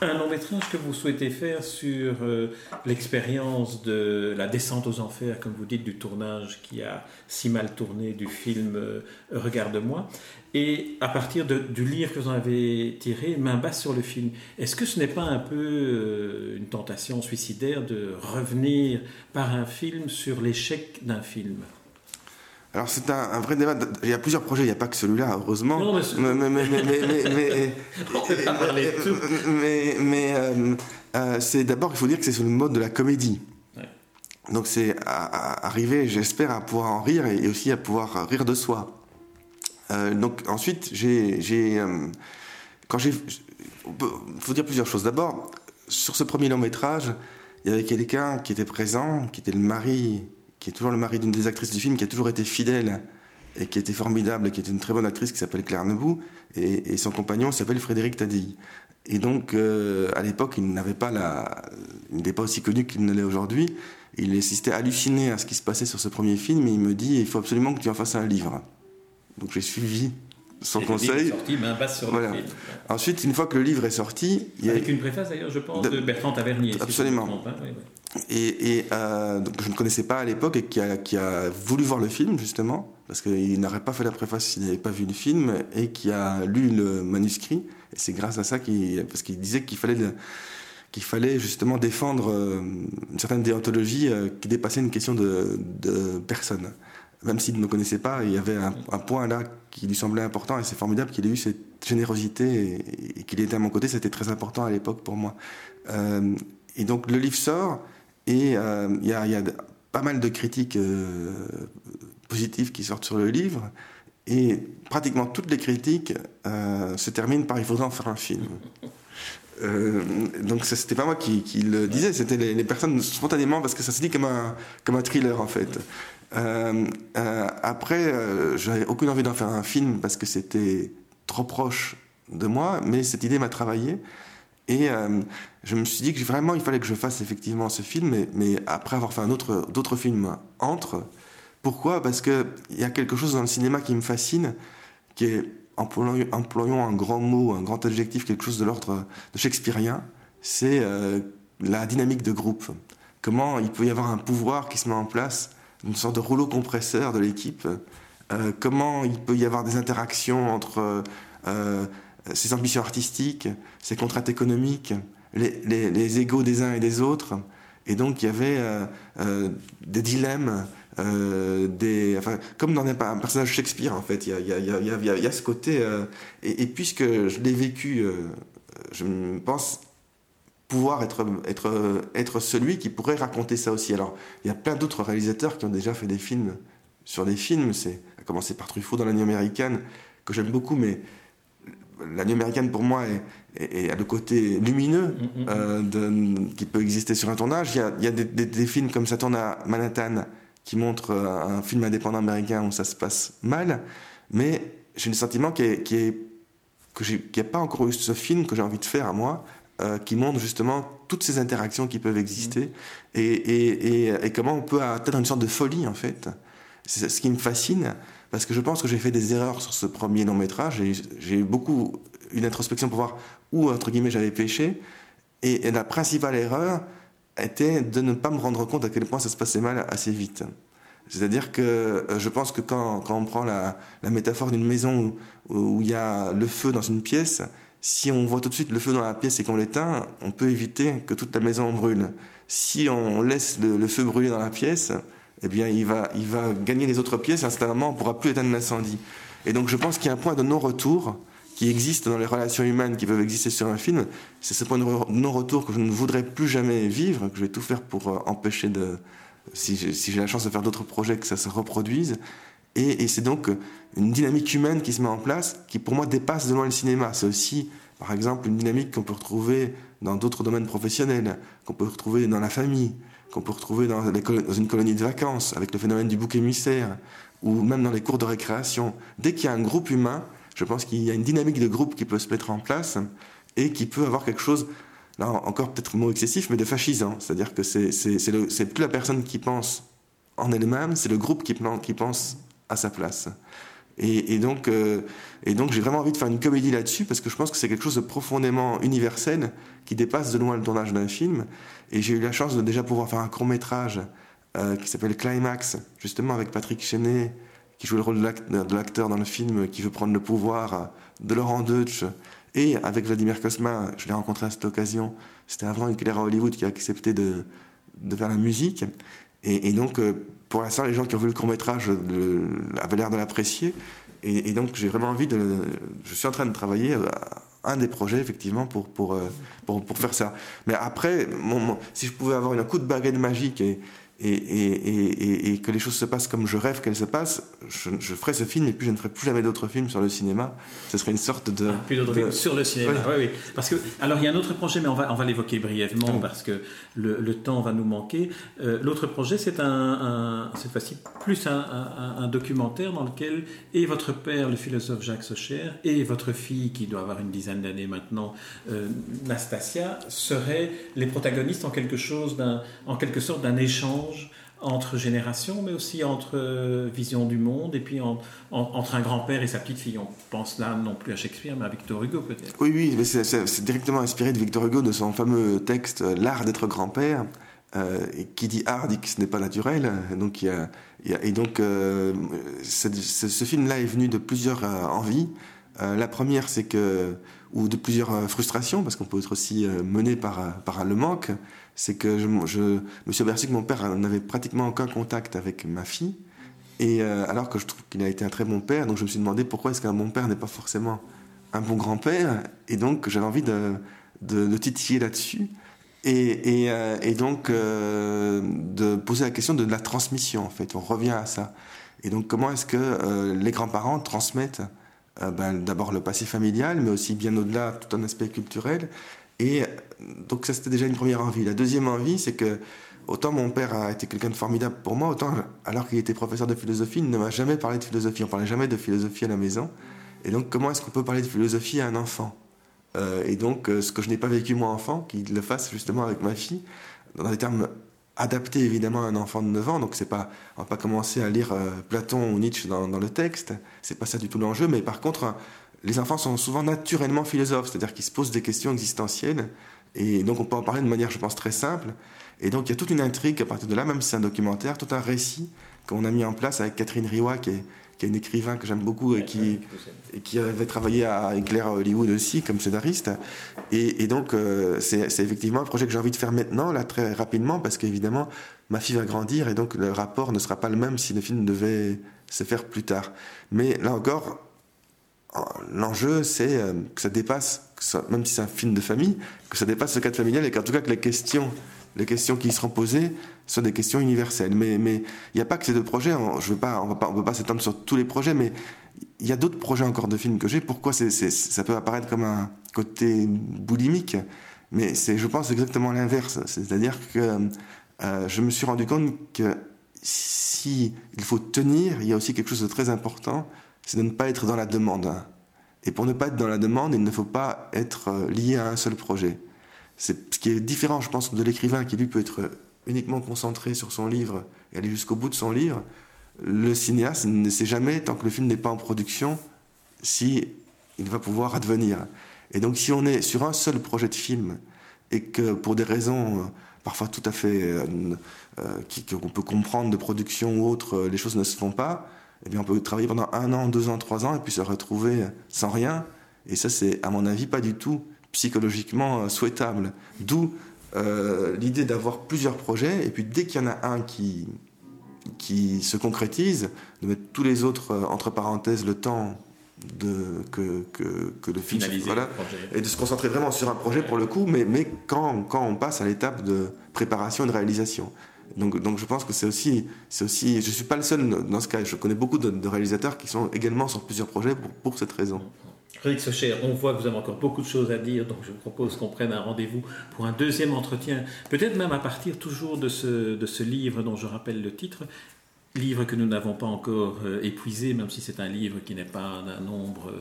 Un long métrage que vous souhaitez faire sur euh, l'expérience de la descente aux enfers, comme vous dites, du tournage qui a si mal tourné du film euh, Regarde-moi, et à partir du livre que vous avez tiré, Main basse sur le film. Est-ce que ce n'est pas un peu une tentation suicidaire de revenir par un film sur l'échec d'un film? Alors c'est un, vrai débat. Il y a plusieurs projets, il n'y a pas que celui-là, heureusement. Non, mais, mais, mais, mais, mais, mais euh, euh, c'est d'abord, il faut dire que c'est sur le mode de la comédie. Donc c'est arriver, j'espère, à pouvoir en rire et, aussi à pouvoir rire de soi. Euh, donc ensuite, j'ai, quand j'ai, il faut dire plusieurs choses. D'abord, sur ce premier long métrage, il y avait quelqu'un qui était présent, qui était le mari qui est toujours le mari d'une des actrices du film, qui a toujours été fidèle et qui était formidable, et qui était une très bonne actrice, qui s'appelle Claire Nebou, et, son compagnon s'appelle Frédéric Tadei. Et donc, euh, à l'époque, il n'avait pas la, il n'était pas aussi connu qu'il ne l'est aujourd'hui. Il assistait halluciné à ce qui se passait sur ce premier film, et il me dit, il faut absolument que tu en fasses un livre. Donc j'ai suivi son conseil. Sorti, main basse sur le film. Ensuite, une fois que le livre est sorti, il y a... avec une préface d'ailleurs, je pense, de, Bertrand Tavernier. Absolument. Hein, et, euh, donc, je ne connaissais pas à l'époque et qui a, voulu voir le film justement parce qu'il n'aurait pas fait la préface s'il n'avait pas vu le film et qui a lu le manuscrit. Et c'est grâce à ça qu'il parce qu'il disait qu'il fallait qu'il fallait justement défendre euh, une certaine déontologie euh, qui dépassait une question de, personne. Même s'il ne me connaissait pas, il y avait un, point là qui lui semblait important et c'est formidable qu'il ait eu cette générosité et, qu'il était à mon côté, c'était très important à l'époque pour moi. Et donc le livre sort et euh, il y, a, y, a pas mal de critiques euh, positives qui sortent sur le livre et pratiquement toutes les critiques se terminent par il faudrait en faire un film. Euh, donc c'était pas moi qui, le disais, c'était les, personnes spontanément parce que ça se dit comme un, comme un thriller en fait. Euh, euh, après, euh, j'avais aucune envie d'en faire un film parce que c'était trop proche de moi, mais cette idée m'a travaillé. Et je me suis dit que vraiment il fallait que je fasse effectivement ce film, mais, après avoir fait d'autres films entre. Pourquoi? Parce qu'il y a quelque chose dans le cinéma qui me fascine, qui est, employons, un grand mot, un grand adjectif, quelque chose de l'ordre de shakespearien, c'est la dynamique de groupe. Comment il peut y avoir un pouvoir qui se met en place une sorte de rouleau compresseur de l'équipe. Euh, comment il peut y avoir des interactions entre euh, ses ambitions artistiques, ses contraintes économiques, les, les, égaux des uns et des autres. Et donc il y avait des dilemmes, des, enfin, comme dans un, personnage Shakespeare en fait. Il y a, il y a, y a, ce côté. Et, puisque je l'ai vécu, je pense pouvoir être, être, être celui qui pourrait raconter ça aussi. Alors, il y a plein d'autres réalisateurs qui ont déjà fait des films sur des films. C'est à commencer par Truffaut dans l'année américaine, que j'aime beaucoup, mais l'année américaine pour moi est, a le côté lumineux mm, mm, mm. Euh, de, qui peut exister sur un tournage. Il y a, il y a des, des, films comme ça tourne à Manhattan qui montrent euh, un film indépendant américain où ça se passe mal, mais j'ai le sentiment qu'il que j'ai pas encore eu ce film que j'ai envie de faire à moi euh, qui montre justement toutes ces interactions qui peuvent exister et, et, et, comment on peut atteindre une sorte de folie en fait. C'est ce qui me fascine parce que je pense que j'ai fait des erreurs sur ce premier long métrage j'ai eu beaucoup une introspection pour voir où entre guillemets j'avais péché et, la principale erreur était de ne pas me rendre compte à quel point ça se passait mal assez vite. C'est-à-dire que euh, je pense que quand, on prend la, métaphore d'une maison où il y a le feu dans une pièce, si on voit tout de suite le feu dans la pièce et qu'on l'éteint, on peut éviter que toute la maison brûle. Si on laisse le, feu brûler dans la pièce, eh bien, il va, gagner les autres pièces à un certain moment, on ne pourra plus éteindre l'incendie. Et donc, je pense qu'il y a un point de non-retour qui existe dans les relations humaines qui peuvent exister sur un film. C'est ce point de non-retour que je ne voudrais plus jamais vivre, que je vais tout faire pour euh, empêcher de, si j'ai la chance de faire d'autres projets, que ça se reproduise. Et, c'est donc une dynamique humaine qui se met en place, qui pour moi dépasse de loin le cinéma. C'est aussi, par exemple, une dynamique qu'on peut retrouver dans d'autres domaines professionnels, qu'on peut retrouver dans la famille, qu'on peut retrouver dans, une colonie de vacances, avec le phénomène du bouc émissaire, ou même dans les cours de récréation. Dès qu'il y a un groupe humain, je pense qu'il y a une dynamique de groupe qui peut se mettre en place et qui peut avoir quelque chose, là encore peut-être mot excessif, mais de fascisant. C'est-à-dire que c'est plus la personne qui pense en elle-même, c'est le groupe qui pense à sa place. Et, donc, euh, et donc j'ai vraiment envie de faire une comédie là-dessus parce que je pense que c'est quelque chose de profondément universel qui dépasse de loin le tournage d'un film. Et j'ai eu la chance de déjà pouvoir faire un court métrage euh, qui s'appelle Climax, justement avec Patrick Chenet, qui joue le rôle de l'acteur dans le film qui veut prendre le pouvoir, de Laurent Deutsch, et avec Vladimir Kosma, je l'ai rencontré à cette occasion. C'était avant Claire à Hollywood qui a accepté de, de faire la musique. Et, donc, euh, pour l'instant, les gens qui ont vu le court métrage avaient l'air de l'apprécier. Et, donc, j'ai vraiment envie de. Je suis en train de travailler à un des projets, effectivement, pour, pour, euh, pour, pour faire ça. Mais après, si je pouvais avoir un coup de baguette magique et, et, et, et, que les choses se passent comme je rêve qu'elles se passent, je, je, ferai ce film et puis je ne ferai plus jamais d'autres films sur le cinéma. Ce serait une sorte de. Ah, plus d'autres films sur le cinéma, oui. oui, Parce que, alors il y a un autre projet, mais on va, on va l'évoquer brièvement parce que le, le, temps va nous manquer. Euh, l'autre projet, c'est un, un, cette fois-ci plus un, un, documentaire dans lequel et votre père, le philosophe Jacques Socher, et votre fille, qui doit avoir une dizaine d'années maintenant, euh, Nastasia, seraient les protagonistes en quelque, chose en quelque sorte d'un échange entre générations, mais aussi entre euh, visions du monde, et puis entre un grand-père et sa petite-fille. On pense là non plus à Shakespeare, mais à Victor Hugo peut-être. Oui, oui, mais c'est directement inspiré de Victor Hugo, de son fameux texte euh, L'art d'être grand-père, euh, qui dit art dit que ce n'est pas naturel. Donc, et donc, ce film-là est venu de plusieurs envies. la première, c'est que, ou de plusieurs frustrations, parce qu'on peut être aussi mené par, par le manque c'est que je, je, me suis mon père n'avait pratiquement aucun contact avec ma fille, et euh, alors que je trouve qu'il a été un très bon père, donc je me suis demandé pourquoi est-ce qu'un bon père n'est pas forcément un bon grand-père, et donc j'avais envie de, de, titiller là-dessus, et, euh, donc euh, de poser la question de la transmission, en fait, on revient à ça. Et donc comment est-ce que les grands-parents transmettent ben, d'abord le passé familial, mais aussi bien au-delà tout un aspect culturel, et donc ça c'était déjà une première envie. La deuxième envie, c'est que autant mon père a été quelqu'un de formidable pour moi, autant alors qu'il était professeur de philosophie, il ne m'a jamais parlé de philosophie. On parlait jamais de philosophie à la maison. Et donc comment est-ce qu'on peut parler de philosophie à un enfant? Euh, Et donc euh, ce que je n'ai pas vécu moi enfant, qu'il le fasse justement avec ma fille, dans des termes adaptés évidemment à un enfant de 9 ans. Donc c'est pas, on va pas commencer à lire euh, Platon ou Nietzsche dans, dans le texte. C'est pas ça du tout l'enjeu. Mais par contre les enfants sont souvent naturellement philosophes, c'est-à-dire qu'ils se posent des questions existentielles. Et donc on peut en parler de manière, je pense, très simple. Et donc il y a toute une intrigue à partir de là, même si c'est un documentaire, tout un récit qu'on a mis en place avec Catherine Riwa, qui est, qui est un écrivain que j'aime beaucoup et qui, et qui avait travaillé à Éclair Hollywood aussi comme scénariste. Et, donc, euh, c'est effectivement un projet que j'ai envie de faire maintenant, là, très rapidement, parce qu'évidemment, ma fille va grandir et donc le rapport ne sera pas le même si le film devait se faire plus tard. Mais là encore, l'enjeu, c'est euh, que ça dépasse, même si c'est un film de famille, que ça dépasse le cadre familial et qu'en tout cas que les questions, les questions qui seront posées soient des questions universelles. Mais il n'y a pas que ces deux projets. Pas, on ne peut pas s'étendre sur tous les projets, mais il y a d'autres projets encore de films que j'ai. Pourquoi ça peut apparaître comme un côté boulimique? Mais je pense, exactement l'inverse. C'est-à-dire que euh, je me suis rendu compte que si il faut tenir, il y a aussi quelque chose de très important, c'est de ne pas être dans la demande. Et pour ne pas être dans la demande, il ne faut pas être euh, lié à un seul projet. C'est ce qui est différent, je pense, de l'écrivain qui lui peut être uniquement concentré sur son livre et aller jusqu'au bout de son livre. Le cinéaste ne sait jamais, tant que le film n'est pas en production, si va pouvoir advenir. Et donc, si on est sur un seul projet de film et que pour des raisons euh, parfois tout à fait euh, qu'on peut comprendre de production ou autre, les choses ne se font pas, eh bien, on peut travailler pendant un an, deux ans, trois ans et puis se retrouver sans rien. Et ça, c'est, à mon avis, pas du tout psychologiquement euh, souhaitable. D'où euh, l'idée d'avoir plusieurs projets, et puis dès qu'il y en a un qui, qui se concrétise, de mettre tous les autres euh, entre parenthèses le temps de, que, que, que le film voilà, et de se concentrer vraiment sur un projet pour le coup, mais, mais quand, quand on passe à l'étape de préparation et de réalisation. Donc, donc je pense que c'est aussi, c'est aussi, je suis pas le seul dans ce cas. Je connais beaucoup de, réalisateurs qui sont également sur plusieurs projets pour, cette raison. Frédéric Socher, on voit que vous avez encore beaucoup de choses à dire, donc je vous propose qu'on prenne un rendez-vous pour un deuxième entretien, peut-être même à partir toujours de ce, de ce livre dont je rappelle le titre, livre que nous n'avons pas encore euh, épuisé, même si c'est un livre qui n'est pas d'un nombre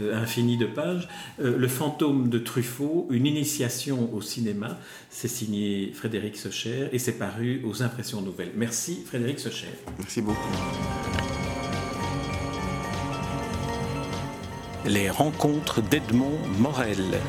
euh, infini de pages. Euh, le fantôme de Truffaut, une initiation au cinéma, c'est signé Frédéric Socher et c'est paru aux Impressions Nouvelles. Merci Frédéric Socher. Merci beaucoup. Les rencontres d'Edmond Morel.